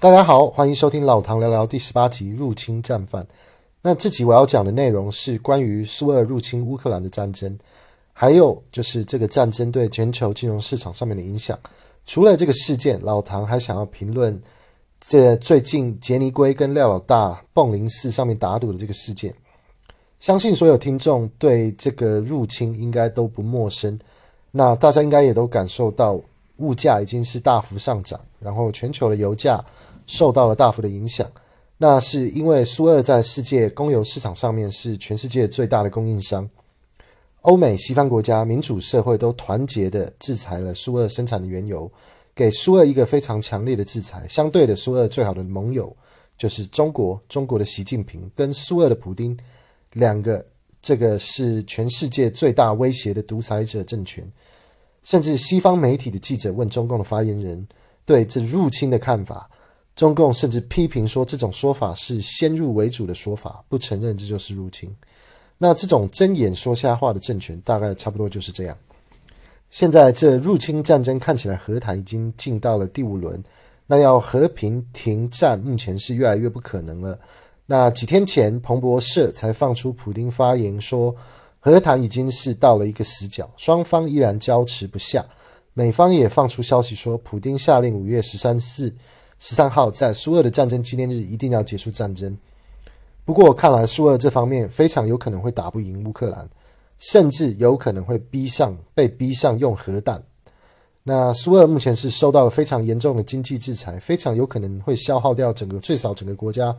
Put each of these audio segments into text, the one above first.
大家好，欢迎收听老唐聊聊第十八集入侵战犯。那这集我要讲的内容是关于苏俄入侵乌克兰的战争，还有就是这个战争对全球金融市场上面的影响。除了这个事件，老唐还想要评论这最近杰尼龟跟廖老大蹦林寺上面打赌的这个事件。相信所有听众对这个入侵应该都不陌生。那大家应该也都感受到物价已经是大幅上涨，然后全球的油价。受到了大幅的影响，那是因为苏二在世界供油市场上面是全世界最大的供应商。欧美西方国家、民主社会都团结的制裁了苏二生产的原油，给苏二一个非常强烈的制裁。相对的，苏二最好的盟友就是中国，中国的习近平跟苏二的普丁两个，这个是全世界最大威胁的独裁者政权。甚至西方媒体的记者问中共的发言人对这入侵的看法。中共甚至批评说，这种说法是先入为主的说法，不承认这就是入侵。那这种睁眼说瞎话的政权，大概差不多就是这样。现在这入侵战争看起来和谈已经进到了第五轮，那要和平停战，目前是越来越不可能了。那几天前，彭博社才放出普丁发言说，和谈已经是到了一个死角，双方依然僵持不下。美方也放出消息说，普丁下令五月十三日。十三号在苏俄的战争纪念日一定要结束战争。不过看来苏俄这方面非常有可能会打不赢乌克兰，甚至有可能会逼上被逼上用核弹。那苏俄目前是受到了非常严重的经济制裁，非常有可能会消耗掉整个最少整个国家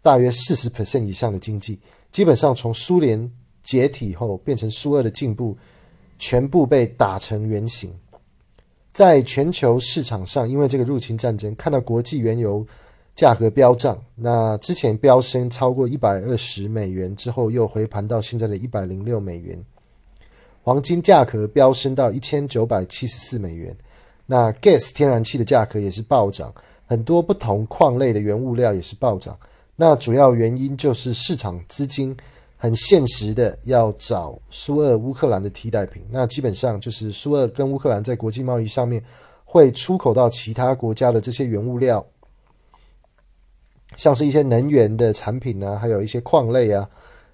大约四十 percent 以上的经济。基本上从苏联解体后变成苏俄的进步，全部被打成原形。在全球市场上，因为这个入侵战争，看到国际原油价格飙涨。那之前飙升超过一百二十美元之后，又回盘到现在的一百零六美元。黄金价格飙升到一千九百七十四美元。那 gas 天然气的价格也是暴涨，很多不同矿类的原物料也是暴涨。那主要原因就是市场资金。很现实的要找苏俄、乌克兰的替代品，那基本上就是苏俄跟乌克兰在国际贸易上面会出口到其他国家的这些原物料，像是一些能源的产品啊，还有一些矿类啊，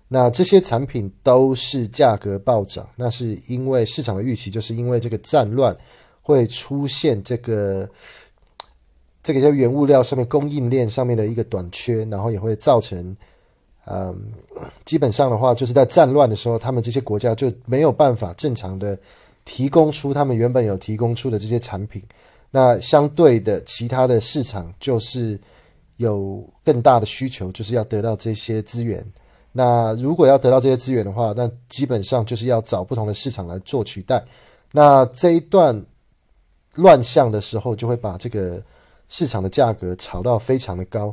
那这些产品都是价格暴涨，那是因为市场的预期，就是因为这个战乱会出现这个这个叫原物料上面供应链上面的一个短缺，然后也会造成。嗯，基本上的话，就是在战乱的时候，他们这些国家就没有办法正常的提供出他们原本有提供出的这些产品。那相对的，其他的市场就是有更大的需求，就是要得到这些资源。那如果要得到这些资源的话，那基本上就是要找不同的市场来做取代。那这一段乱象的时候，就会把这个市场的价格炒到非常的高。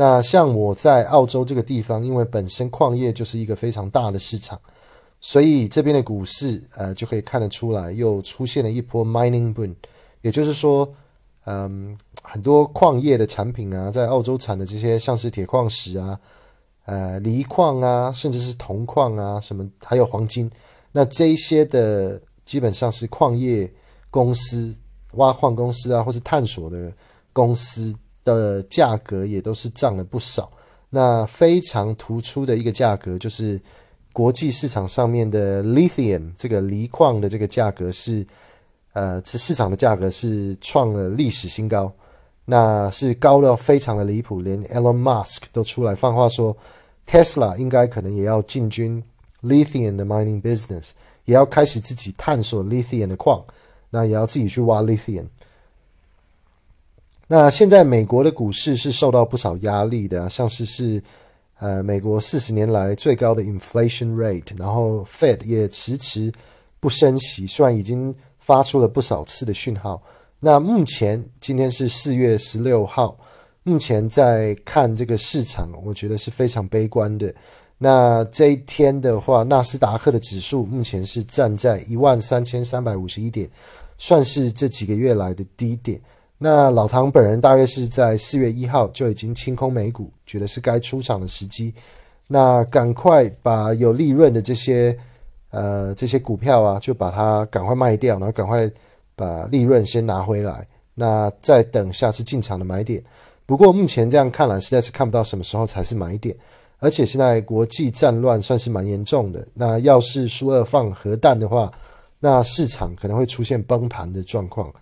那像我在澳洲这个地方，因为本身矿业就是一个非常大的市场，所以这边的股市呃就可以看得出来，又出现了一波 mining boom，也就是说，嗯，很多矿业的产品啊，在澳洲产的这些像是铁矿石啊、呃锂矿啊，甚至是铜矿啊，什么还有黄金，那这一些的基本上是矿业公司、挖矿公司啊，或是探索的公司。的价格也都是涨了不少。那非常突出的一个价格就是国际市场上面的 lithium 这个锂矿的这个价格是，呃，是市场的价格是创了历史新高，那是高到非常的离谱，连 Elon Musk 都出来放话说，Tesla 应该可能也要进军 lithium 的 mining business，也要开始自己探索 lithium 的矿，那也要自己去挖 lithium。那现在美国的股市是受到不少压力的，像是是呃美国四十年来最高的 inflation rate，然后 Fed 也迟迟不升息，虽然已经发出了不少次的讯号。那目前今天是四月十六号，目前在看这个市场，我觉得是非常悲观的。那这一天的话，纳斯达克的指数目前是站在一万三千三百五十一点，算是这几个月来的低点。那老唐本人大约是在四月一号就已经清空美股，觉得是该出场的时机。那赶快把有利润的这些呃这些股票啊，就把它赶快卖掉，然后赶快把利润先拿回来。那再等下次进场的买点。不过目前这样看来，实在是看不到什么时候才是买点。而且现在国际战乱算是蛮严重的，那要是苏二放核弹的话，那市场可能会出现崩盘的状况。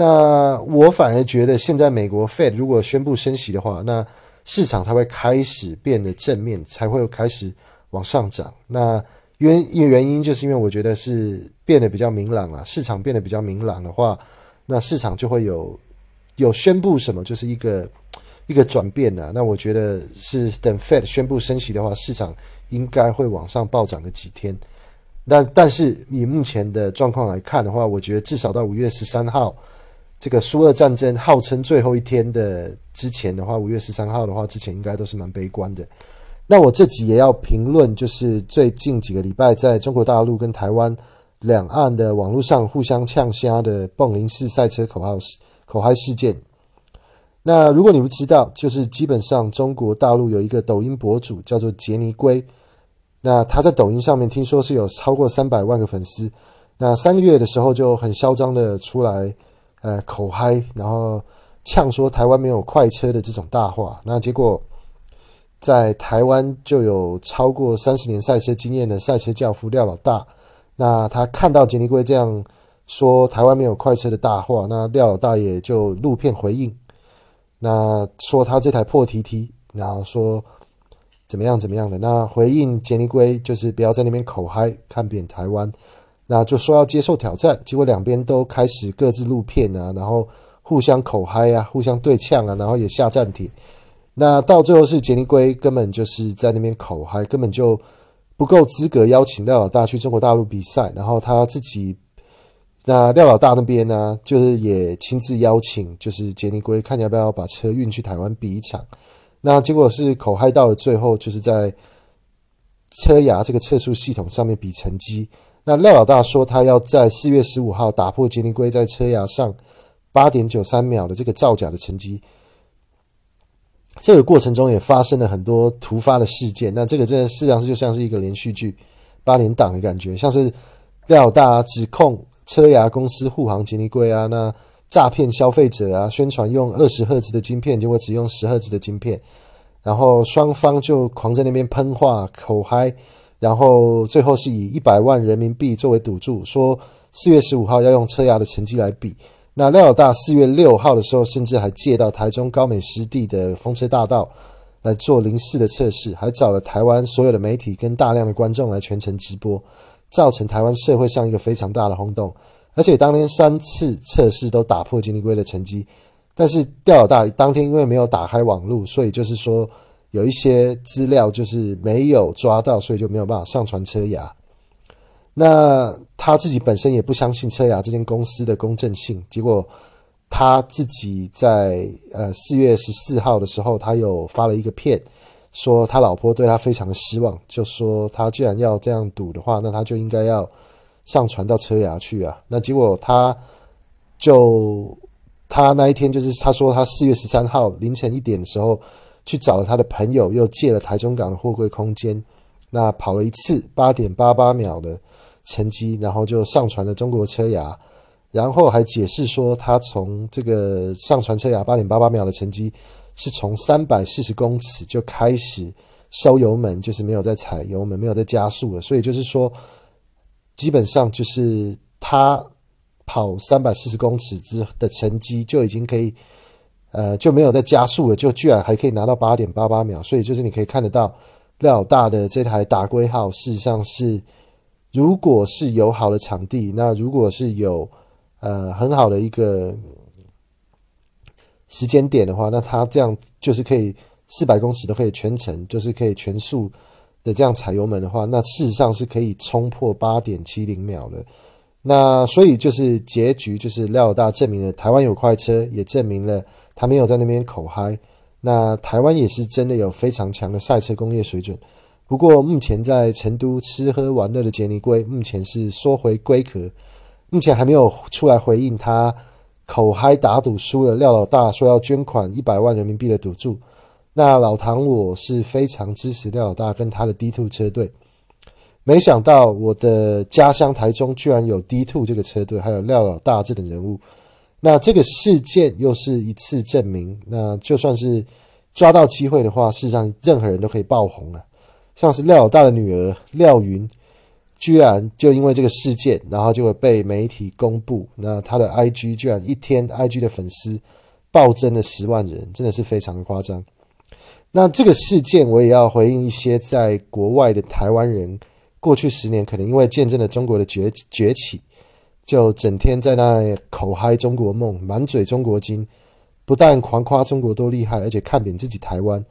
那我反而觉得，现在美国 Fed 如果宣布升息的话，那市场才会开始变得正面，才会开始往上涨。那原原因就是因为我觉得是变得比较明朗了，市场变得比较明朗的话，那市场就会有有宣布什么，就是一个一个转变了。那我觉得是等 Fed 宣布升息的话，市场应该会往上暴涨个几天。但但是以目前的状况来看的话，我觉得至少到五月十三号。这个苏俄战争号称最后一天的之前的话，五月十三号的话，之前应该都是蛮悲观的。那我这集也要评论，就是最近几个礼拜在中国大陆跟台湾两岸的网络上互相呛虾的蹦林式赛车口号口嗨事件。那如果你不知道，就是基本上中国大陆有一个抖音博主叫做杰尼龟，那他在抖音上面听说是有超过三百万个粉丝。那三个月的时候就很嚣张的出来。呃，口嗨，然后呛说台湾没有快车的这种大话，那结果在台湾就有超过三十年赛车经验的赛车教父廖老大，那他看到杰尼龟这样说台湾没有快车的大话，那廖老大也就录片回应，那说他这台破 TT，然后说怎么样怎么样的，那回应杰尼龟就是不要在那边口嗨，看扁台湾。那就说要接受挑战，结果两边都开始各自录片啊，然后互相口嗨啊，互相对呛啊，然后也下战帖。那到最后是杰尼龟根本就是在那边口嗨，根本就不够资格邀请廖老大去中国大陆比赛。然后他自己，那廖老大那边呢，就是也亲自邀请，就是杰尼龟看要不要把车运去台湾比一场。那结果是口嗨到了最后，就是在车牙这个测速系统上面比成绩。那廖老大说，他要在四月十五号打破杰尼龟在车牙上八点九三秒的这个造假的成绩。这个过程中也发生了很多突发的事件。那这个真的事实上就像是一个连续剧，八连档的感觉，像是廖大指控车牙公司护航杰尼龟啊，那诈骗消费者啊，宣传用二十赫兹的晶片，结果只用十赫兹的晶片，然后双方就狂在那边喷话口嗨。然后最后是以一百万人民币作为赌注，说四月十五号要用车牙的成绩来比。那廖老大四月六号的时候，甚至还借到台中高美湿地的风车大道来做零式的测试，还找了台湾所有的媒体跟大量的观众来全程直播，造成台湾社会上一个非常大的轰动。而且当天三次测试都打破杰尼龟的成绩，但是廖老大当天因为没有打开网路，所以就是说。有一些资料就是没有抓到，所以就没有办法上传车牙。那他自己本身也不相信车牙这间公司的公正性。结果他自己在呃四月十四号的时候，他有发了一个片，说他老婆对他非常的失望，就说他既然要这样赌的话，那他就应该要上传到车牙去啊。那结果他就他那一天就是他说他四月十三号凌晨一点的时候。去找了他的朋友，又借了台中港的货柜空间，那跑了一次八点八八秒的成绩，然后就上传了中国车牙，然后还解释说，他从这个上传车牙八点八八秒的成绩，是从三百四十公尺就开始收油门，就是没有再踩油门，没有再加速了，所以就是说，基本上就是他跑三百四十公尺之的成绩就已经可以。呃，就没有再加速了，就居然还可以拿到八点八八秒，所以就是你可以看得到廖大的这台打龟号，事实上是，如果是有好的场地，那如果是有呃很好的一个时间点的话，那它这样就是可以四百公尺都可以全程，就是可以全速的这样踩油门的话，那事实上是可以冲破八点七零秒的。那所以就是结局就是廖大证明了台湾有快车，也证明了。他没有在那边口嗨，那台湾也是真的有非常强的赛车工业水准。不过目前在成都吃喝玩乐的杰尼龟，目前是缩回龟壳，目前还没有出来回应他口嗨打赌输了，廖老大说要捐款一百万人民币的赌注。那老唐我是非常支持廖老大跟他的 D Two 车队，没想到我的家乡台中居然有 D Two 这个车队，还有廖老大这等人物。那这个事件又是一次证明，那就算是抓到机会的话，事实上任何人都可以爆红啊。像是廖老大的女儿廖云，居然就因为这个事件，然后就会被媒体公布，那他的 IG 居然一天 IG 的粉丝暴增了十万人，真的是非常的夸张。那这个事件，我也要回应一些在国外的台湾人，过去十年可能因为见证了中国的崛崛起，就整天在那口嗨中国梦，满嘴中国经，不但狂夸中国多厉害，而且看扁自己台湾。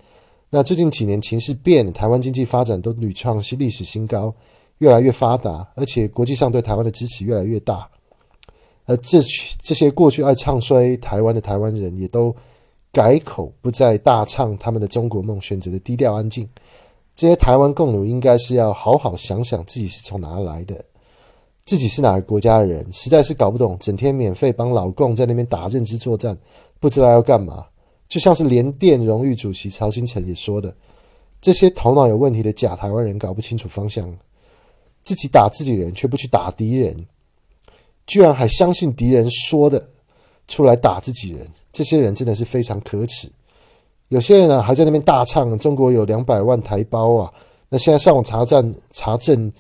那最近几年情势变，台湾经济发展都屡创新历史新高，越来越发达，而且国际上对台湾的支持越来越大。而这这些过去爱唱衰台湾的台湾人，也都改口不再大唱他们的中国梦，选择了低调安静。这些台湾共奴应该是要好好想想自己是从哪来的，自己是哪个国家的人，实在是搞不懂，整天免费帮老共在那边打认知作战，不知道要干嘛。就像是联电荣誉主席曹新成也说的，这些头脑有问题的假台湾人搞不清楚方向，自己打自己人却不去打敌人，居然还相信敌人说的出来打自己人，这些人真的是非常可耻。有些人呢还在那边大唱中国有两百万台胞啊，那现在上网查证查证，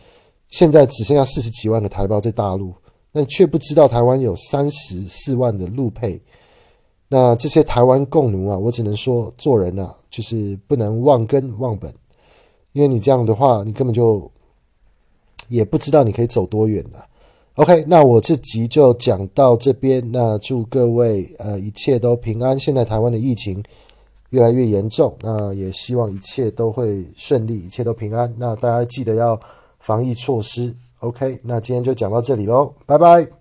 现在只剩下四十几万的台胞在大陆，但却不知道台湾有三十四万的陆配。那这些台湾共奴啊，我只能说做人啊，就是不能忘根忘本，因为你这样的话，你根本就也不知道你可以走多远的。OK，那我这集就讲到这边。那祝各位呃一切都平安。现在台湾的疫情越来越严重，那也希望一切都会顺利，一切都平安。那大家记得要防疫措施。OK，那今天就讲到这里喽，拜拜。